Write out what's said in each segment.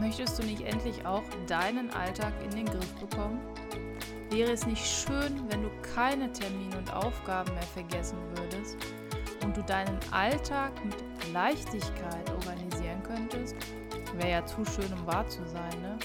Möchtest du nicht endlich auch deinen Alltag in den Griff bekommen? Wäre es nicht schön, wenn du keine Termine und Aufgaben mehr vergessen würdest und du deinen Alltag mit Leichtigkeit organisieren könntest? Wäre ja zu schön, um wahr zu sein, ne?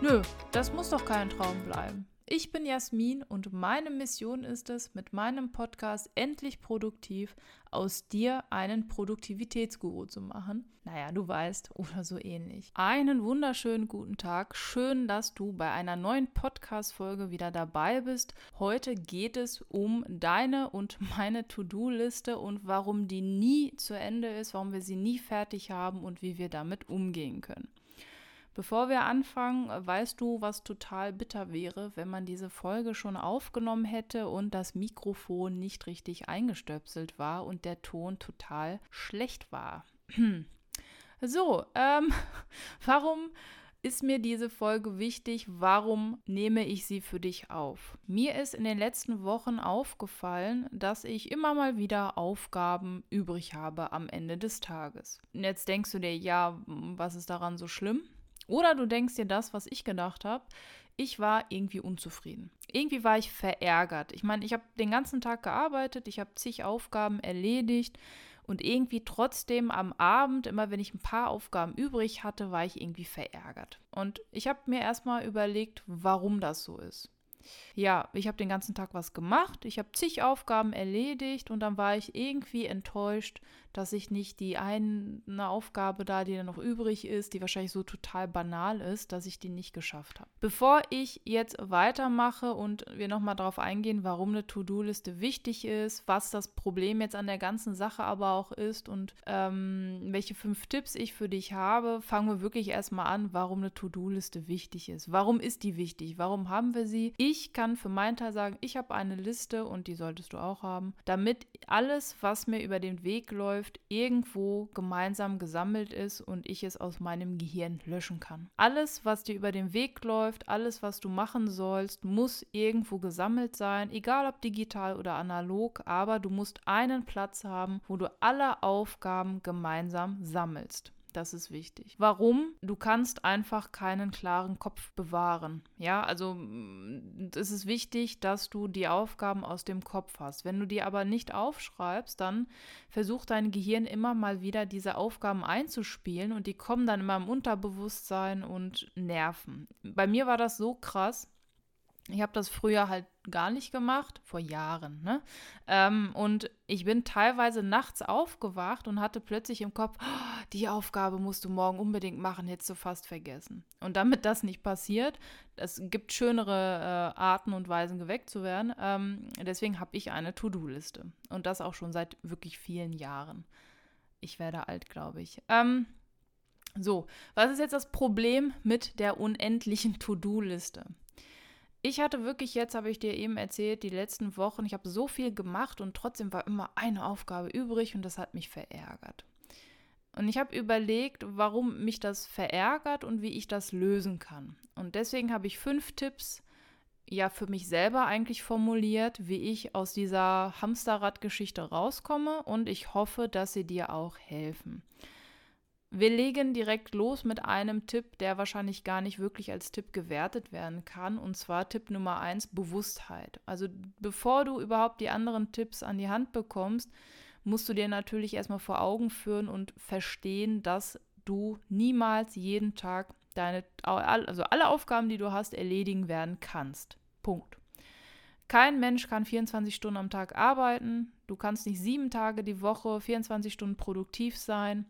Nö, das muss doch kein Traum bleiben. Ich bin Jasmin und meine Mission ist es, mit meinem Podcast endlich produktiv aus dir einen Produktivitätsguru zu machen. Naja, du weißt, oder so ähnlich. Einen wunderschönen guten Tag. Schön, dass du bei einer neuen Podcast-Folge wieder dabei bist. Heute geht es um deine und meine To-Do-Liste und warum die nie zu Ende ist, warum wir sie nie fertig haben und wie wir damit umgehen können. Bevor wir anfangen, weißt du, was total bitter wäre, wenn man diese Folge schon aufgenommen hätte und das Mikrofon nicht richtig eingestöpselt war und der Ton total schlecht war. so, ähm, warum ist mir diese Folge wichtig? Warum nehme ich sie für dich auf? Mir ist in den letzten Wochen aufgefallen, dass ich immer mal wieder Aufgaben übrig habe am Ende des Tages. Und jetzt denkst du dir, ja, was ist daran so schlimm? Oder du denkst dir das, was ich gedacht habe. Ich war irgendwie unzufrieden. Irgendwie war ich verärgert. Ich meine, ich habe den ganzen Tag gearbeitet, ich habe zig Aufgaben erledigt und irgendwie trotzdem am Abend, immer wenn ich ein paar Aufgaben übrig hatte, war ich irgendwie verärgert. Und ich habe mir erstmal überlegt, warum das so ist ja, ich habe den ganzen Tag was gemacht, ich habe zig Aufgaben erledigt und dann war ich irgendwie enttäuscht, dass ich nicht die eine Aufgabe da, die dann noch übrig ist, die wahrscheinlich so total banal ist, dass ich die nicht geschafft habe. Bevor ich jetzt weitermache und wir nochmal darauf eingehen, warum eine To-Do-Liste wichtig ist, was das Problem jetzt an der ganzen Sache aber auch ist und ähm, welche fünf Tipps ich für dich habe, fangen wir wirklich erstmal an, warum eine To-Do-Liste wichtig ist. Warum ist die wichtig? Warum haben wir sie? Ich kann für meinen Teil sagen, ich habe eine Liste und die solltest du auch haben, damit alles, was mir über den Weg läuft, irgendwo gemeinsam gesammelt ist und ich es aus meinem Gehirn löschen kann. Alles, was dir über den Weg läuft, alles, was du machen sollst, muss irgendwo gesammelt sein, egal ob digital oder analog, aber du musst einen Platz haben, wo du alle Aufgaben gemeinsam sammelst. Das ist wichtig. Warum? Du kannst einfach keinen klaren Kopf bewahren. Ja, also mm, es ist wichtig, dass du die Aufgaben aus dem Kopf hast. Wenn du die aber nicht aufschreibst, dann versucht dein Gehirn immer mal wieder diese Aufgaben einzuspielen und die kommen dann immer im Unterbewusstsein und nerven. Bei mir war das so krass. Ich habe das früher halt gar nicht gemacht, vor Jahren. Ne? Ähm, und ich bin teilweise nachts aufgewacht und hatte plötzlich im Kopf, oh, die Aufgabe musst du morgen unbedingt machen, hättest du fast vergessen. Und damit das nicht passiert, es gibt schönere äh, Arten und Weisen, geweckt zu werden. Ähm, deswegen habe ich eine To-Do-Liste. Und das auch schon seit wirklich vielen Jahren. Ich werde alt, glaube ich. Ähm, so, was ist jetzt das Problem mit der unendlichen To-Do-Liste? Ich hatte wirklich jetzt, habe ich dir eben erzählt, die letzten Wochen, ich habe so viel gemacht und trotzdem war immer eine Aufgabe übrig und das hat mich verärgert. Und ich habe überlegt, warum mich das verärgert und wie ich das lösen kann. Und deswegen habe ich fünf Tipps ja für mich selber eigentlich formuliert, wie ich aus dieser Hamsterrad-Geschichte rauskomme und ich hoffe, dass sie dir auch helfen. Wir legen direkt los mit einem Tipp, der wahrscheinlich gar nicht wirklich als Tipp gewertet werden kann. Und zwar Tipp Nummer eins, Bewusstheit. Also bevor du überhaupt die anderen Tipps an die Hand bekommst, musst du dir natürlich erstmal vor Augen führen und verstehen, dass du niemals jeden Tag deine, also alle Aufgaben, die du hast, erledigen werden kannst. Punkt. Kein Mensch kann 24 Stunden am Tag arbeiten. Du kannst nicht sieben Tage die Woche 24 Stunden produktiv sein.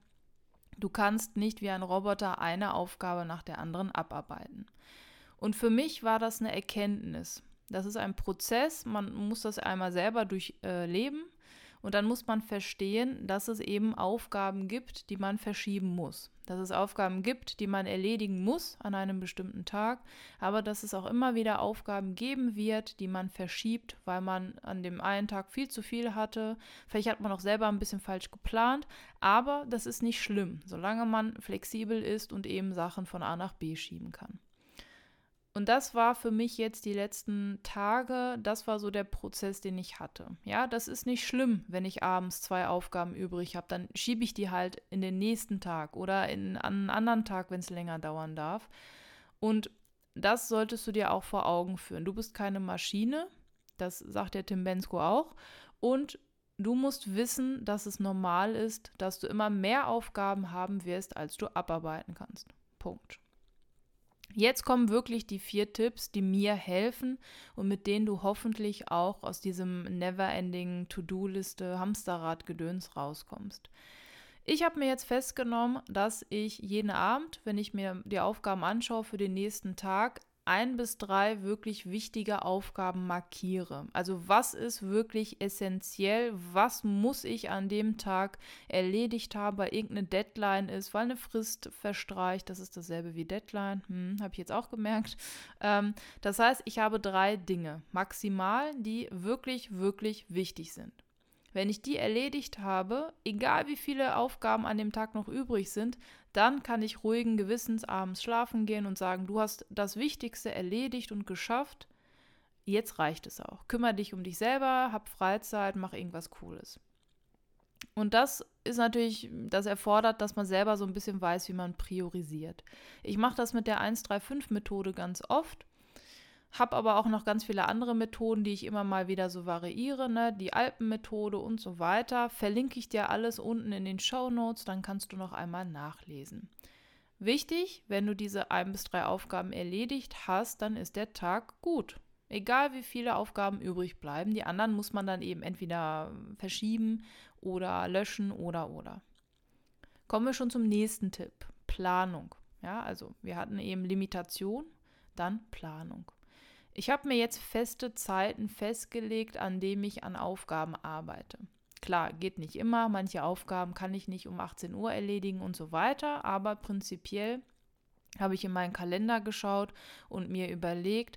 Du kannst nicht wie ein Roboter eine Aufgabe nach der anderen abarbeiten. Und für mich war das eine Erkenntnis. Das ist ein Prozess, man muss das einmal selber durchleben und dann muss man verstehen, dass es eben Aufgaben gibt, die man verschieben muss. Dass es Aufgaben gibt, die man erledigen muss an einem bestimmten Tag, aber dass es auch immer wieder Aufgaben geben wird, die man verschiebt, weil man an dem einen Tag viel zu viel hatte. Vielleicht hat man auch selber ein bisschen falsch geplant, aber das ist nicht schlimm, solange man flexibel ist und eben Sachen von A nach B schieben kann. Und das war für mich jetzt die letzten Tage, das war so der Prozess, den ich hatte. Ja, das ist nicht schlimm, wenn ich abends zwei Aufgaben übrig habe, dann schiebe ich die halt in den nächsten Tag oder in, einen anderen Tag, wenn es länger dauern darf. Und das solltest du dir auch vor Augen führen. Du bist keine Maschine, das sagt der Tim Bensko auch. Und du musst wissen, dass es normal ist, dass du immer mehr Aufgaben haben wirst, als du abarbeiten kannst. Punkt. Jetzt kommen wirklich die vier Tipps, die mir helfen und mit denen du hoffentlich auch aus diesem never-ending To-Do-Liste Hamsterrad-Gedöns rauskommst. Ich habe mir jetzt festgenommen, dass ich jeden Abend, wenn ich mir die Aufgaben anschaue für den nächsten Tag, ein bis drei wirklich wichtige Aufgaben markiere. Also was ist wirklich essentiell, was muss ich an dem Tag erledigt haben, weil irgendeine Deadline ist, weil eine Frist verstreicht. Das ist dasselbe wie Deadline, hm, habe ich jetzt auch gemerkt. Ähm, das heißt, ich habe drei Dinge maximal, die wirklich, wirklich wichtig sind. Wenn ich die erledigt habe, egal wie viele Aufgaben an dem Tag noch übrig sind, dann kann ich ruhigen Gewissens abends schlafen gehen und sagen, du hast das Wichtigste erledigt und geschafft. Jetzt reicht es auch. Kümmer dich um dich selber, hab Freizeit, mach irgendwas Cooles. Und das ist natürlich, das erfordert, dass man selber so ein bisschen weiß, wie man priorisiert. Ich mache das mit der 135-Methode ganz oft. Habe aber auch noch ganz viele andere Methoden, die ich immer mal wieder so variiere, ne? die Alpenmethode und so weiter. Verlinke ich dir alles unten in den Show Notes, dann kannst du noch einmal nachlesen. Wichtig, wenn du diese ein bis drei Aufgaben erledigt hast, dann ist der Tag gut. Egal wie viele Aufgaben übrig bleiben, die anderen muss man dann eben entweder verschieben oder löschen oder oder. Kommen wir schon zum nächsten Tipp: Planung. Ja, also wir hatten eben Limitation, dann Planung. Ich habe mir jetzt feste Zeiten festgelegt, an denen ich an Aufgaben arbeite. Klar, geht nicht immer, manche Aufgaben kann ich nicht um 18 Uhr erledigen und so weiter, aber prinzipiell habe ich in meinen Kalender geschaut und mir überlegt,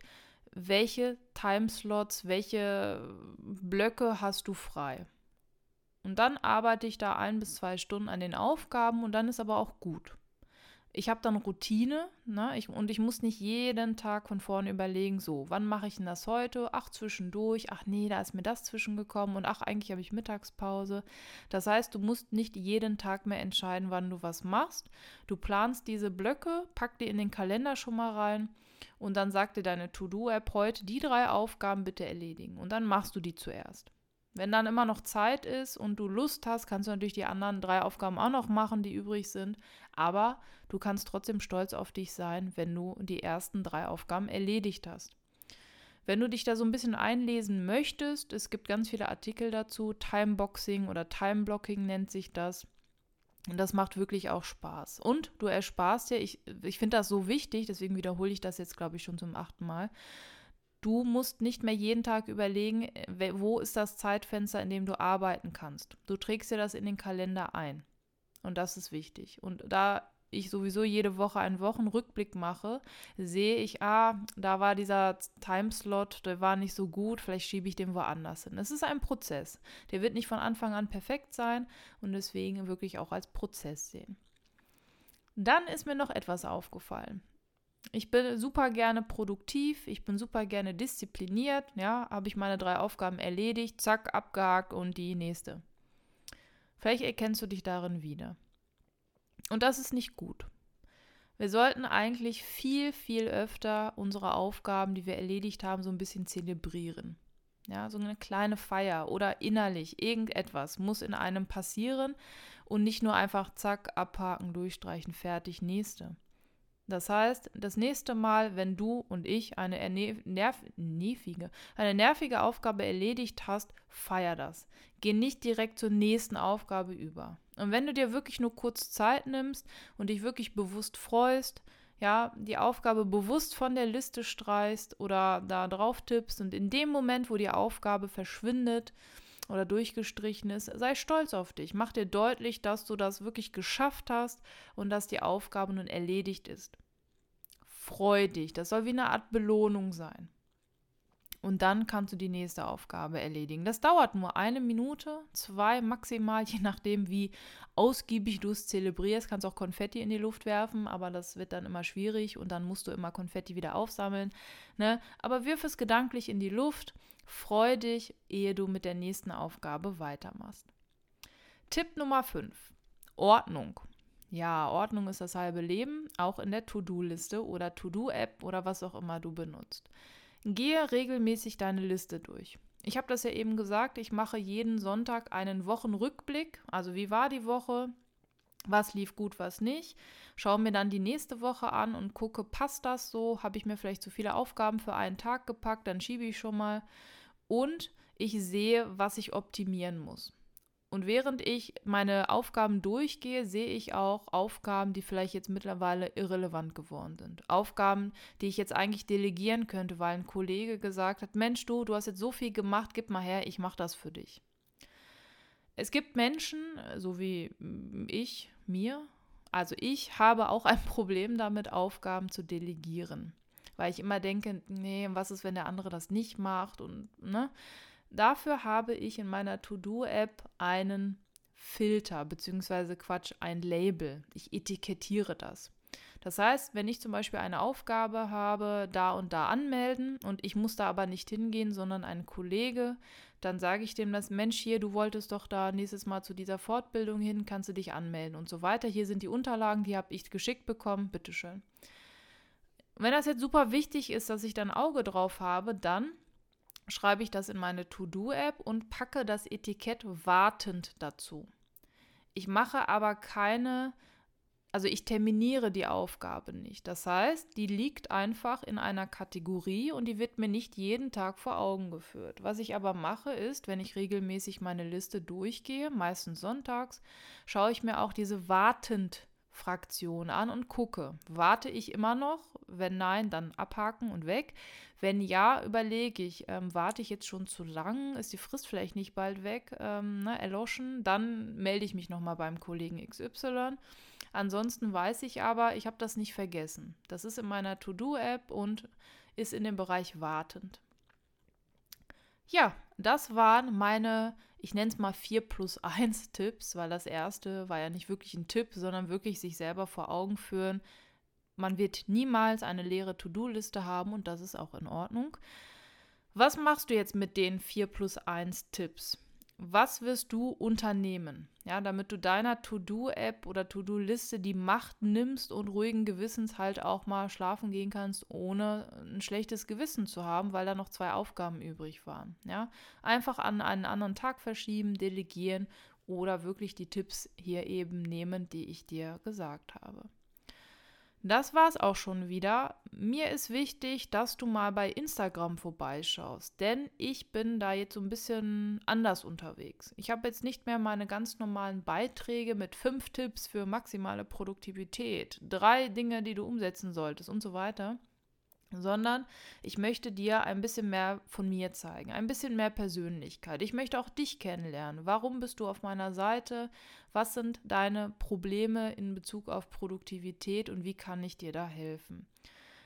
welche Timeslots, welche Blöcke hast du frei. Und dann arbeite ich da ein bis zwei Stunden an den Aufgaben und dann ist aber auch gut ich habe dann Routine ne? ich, und ich muss nicht jeden Tag von vorne überlegen, so, wann mache ich denn das heute? Ach, zwischendurch, ach nee, da ist mir das zwischengekommen und ach, eigentlich habe ich Mittagspause. Das heißt, du musst nicht jeden Tag mehr entscheiden, wann du was machst. Du planst diese Blöcke, pack die in den Kalender schon mal rein und dann sagt dir deine To-Do-App heute, die drei Aufgaben bitte erledigen und dann machst du die zuerst. Wenn dann immer noch Zeit ist und du Lust hast, kannst du natürlich die anderen drei Aufgaben auch noch machen, die übrig sind. Aber du kannst trotzdem stolz auf dich sein, wenn du die ersten drei Aufgaben erledigt hast. Wenn du dich da so ein bisschen einlesen möchtest, es gibt ganz viele Artikel dazu, Timeboxing oder Timeblocking nennt sich das. Und das macht wirklich auch Spaß. Und du ersparst dir, ich, ich finde das so wichtig, deswegen wiederhole ich das jetzt, glaube ich, schon zum achten Mal. Du musst nicht mehr jeden Tag überlegen, äh, wo ist das Zeitfenster, in dem du arbeiten kannst. Du trägst dir das in den Kalender ein. Und das ist wichtig. Und da ich sowieso jede Woche einen Wochenrückblick mache, sehe ich, ah, da war dieser Timeslot, der war nicht so gut, vielleicht schiebe ich den woanders hin. Es ist ein Prozess. Der wird nicht von Anfang an perfekt sein und deswegen wirklich auch als Prozess sehen. Dann ist mir noch etwas aufgefallen. Ich bin super gerne produktiv, ich bin super gerne diszipliniert, ja, habe ich meine drei Aufgaben erledigt, zack, abgehakt und die nächste. Vielleicht erkennst du dich darin wieder. Und das ist nicht gut. Wir sollten eigentlich viel, viel öfter unsere Aufgaben, die wir erledigt haben, so ein bisschen zelebrieren. Ja, so eine kleine Feier oder innerlich irgendetwas muss in einem passieren und nicht nur einfach zack, abhaken, durchstreichen, fertig, nächste. Das heißt, das nächste Mal, wenn du und ich eine, nerv nervige, eine nervige Aufgabe erledigt hast, feier das. Geh nicht direkt zur nächsten Aufgabe über. Und wenn du dir wirklich nur kurz Zeit nimmst und dich wirklich bewusst freust, ja, die Aufgabe bewusst von der Liste streichst oder da drauf tippst und in dem Moment, wo die Aufgabe verschwindet, oder durchgestrichen ist, sei stolz auf dich. Mach dir deutlich, dass du das wirklich geschafft hast und dass die Aufgabe nun erledigt ist. Freu dich. Das soll wie eine Art Belohnung sein. Und dann kannst du die nächste Aufgabe erledigen. Das dauert nur eine Minute, zwei maximal, je nachdem, wie ausgiebig du es zelebrierst. Kannst auch Konfetti in die Luft werfen, aber das wird dann immer schwierig und dann musst du immer Konfetti wieder aufsammeln. Ne? Aber wirf es gedanklich in die Luft, freu dich, ehe du mit der nächsten Aufgabe weitermachst. Tipp Nummer 5. Ordnung. Ja, Ordnung ist das halbe Leben, auch in der To-Do-Liste oder To-Do-App oder was auch immer du benutzt. Gehe regelmäßig deine Liste durch. Ich habe das ja eben gesagt, ich mache jeden Sonntag einen Wochenrückblick. Also wie war die Woche? Was lief gut, was nicht? Schaue mir dann die nächste Woche an und gucke, passt das so? Habe ich mir vielleicht zu viele Aufgaben für einen Tag gepackt? Dann schiebe ich schon mal. Und ich sehe, was ich optimieren muss. Und während ich meine Aufgaben durchgehe, sehe ich auch Aufgaben, die vielleicht jetzt mittlerweile irrelevant geworden sind. Aufgaben, die ich jetzt eigentlich delegieren könnte, weil ein Kollege gesagt hat, Mensch, du, du hast jetzt so viel gemacht, gib mal her, ich mache das für dich. Es gibt Menschen, so wie ich, mir, also ich habe auch ein Problem damit, Aufgaben zu delegieren. Weil ich immer denke, nee, was ist, wenn der andere das nicht macht und, ne? Dafür habe ich in meiner To-Do-App einen Filter, beziehungsweise Quatsch, ein Label. Ich etikettiere das. Das heißt, wenn ich zum Beispiel eine Aufgabe habe, da und da anmelden und ich muss da aber nicht hingehen, sondern ein Kollege, dann sage ich dem das, Mensch, hier, du wolltest doch da nächstes Mal zu dieser Fortbildung hin, kannst du dich anmelden und so weiter. Hier sind die Unterlagen, die habe ich geschickt bekommen, bitteschön. Wenn das jetzt super wichtig ist, dass ich dann Auge drauf habe, dann schreibe ich das in meine To-Do-App und packe das Etikett wartend dazu. Ich mache aber keine, also ich terminiere die Aufgabe nicht. Das heißt, die liegt einfach in einer Kategorie und die wird mir nicht jeden Tag vor Augen geführt. Was ich aber mache ist, wenn ich regelmäßig meine Liste durchgehe, meistens sonntags, schaue ich mir auch diese wartend Fraktion an und gucke, warte ich immer noch? Wenn nein, dann abhaken und weg. Wenn ja, überlege ich, ähm, warte ich jetzt schon zu lang? Ist die Frist vielleicht nicht bald weg, ähm, ne, erloschen? Dann melde ich mich nochmal beim Kollegen XY. Ansonsten weiß ich aber, ich habe das nicht vergessen. Das ist in meiner To-Do-App und ist in dem Bereich wartend. Ja, das waren meine ich nenne es mal 4 plus 1 Tipps, weil das erste war ja nicht wirklich ein Tipp, sondern wirklich sich selber vor Augen führen. Man wird niemals eine leere To-Do-Liste haben und das ist auch in Ordnung. Was machst du jetzt mit den 4 plus 1 Tipps? Was wirst du unternehmen, ja, damit du deiner To-Do-App oder To-Do-Liste die Macht nimmst und ruhigen Gewissens halt auch mal schlafen gehen kannst, ohne ein schlechtes Gewissen zu haben, weil da noch zwei Aufgaben übrig waren, ja. Einfach an einen anderen Tag verschieben, delegieren oder wirklich die Tipps hier eben nehmen, die ich dir gesagt habe. Das war's auch schon wieder. Mir ist wichtig, dass du mal bei Instagram vorbeischaust, denn ich bin da jetzt so ein bisschen anders unterwegs. Ich habe jetzt nicht mehr meine ganz normalen Beiträge mit fünf Tipps für maximale Produktivität, drei Dinge, die du umsetzen solltest und so weiter, sondern ich möchte dir ein bisschen mehr von mir zeigen, ein bisschen mehr Persönlichkeit. Ich möchte auch dich kennenlernen. Warum bist du auf meiner Seite? Was sind deine Probleme in Bezug auf Produktivität und wie kann ich dir da helfen?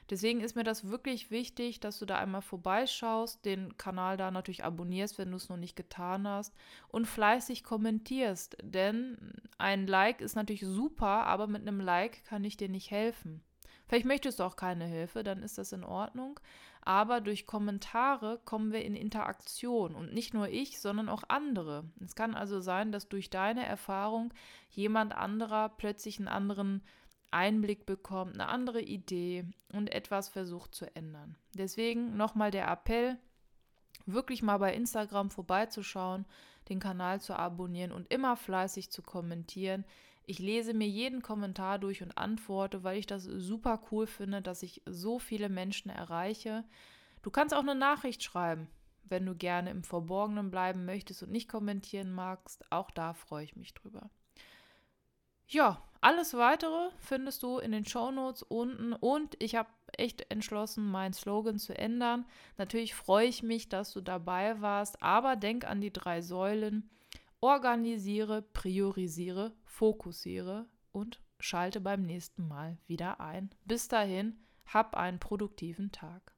Deswegen ist mir das wirklich wichtig, dass du da einmal vorbeischaust, den Kanal da natürlich abonnierst, wenn du es noch nicht getan hast und fleißig kommentierst. Denn ein Like ist natürlich super, aber mit einem Like kann ich dir nicht helfen. Vielleicht möchtest du auch keine Hilfe, dann ist das in Ordnung. Aber durch Kommentare kommen wir in Interaktion und nicht nur ich, sondern auch andere. Es kann also sein, dass durch deine Erfahrung jemand anderer plötzlich einen anderen Einblick bekommt, eine andere Idee und etwas versucht zu ändern. Deswegen nochmal der Appell, wirklich mal bei Instagram vorbeizuschauen, den Kanal zu abonnieren und immer fleißig zu kommentieren. Ich lese mir jeden Kommentar durch und antworte, weil ich das super cool finde, dass ich so viele Menschen erreiche. Du kannst auch eine Nachricht schreiben, wenn du gerne im Verborgenen bleiben möchtest und nicht kommentieren magst. Auch da freue ich mich drüber. Ja, alles weitere findest du in den Show Notes unten und ich habe echt entschlossen, meinen Slogan zu ändern. Natürlich freue ich mich, dass du dabei warst, aber denk an die drei Säulen organisiere, priorisiere, fokussiere und schalte beim nächsten Mal wieder ein. Bis dahin, hab einen produktiven Tag.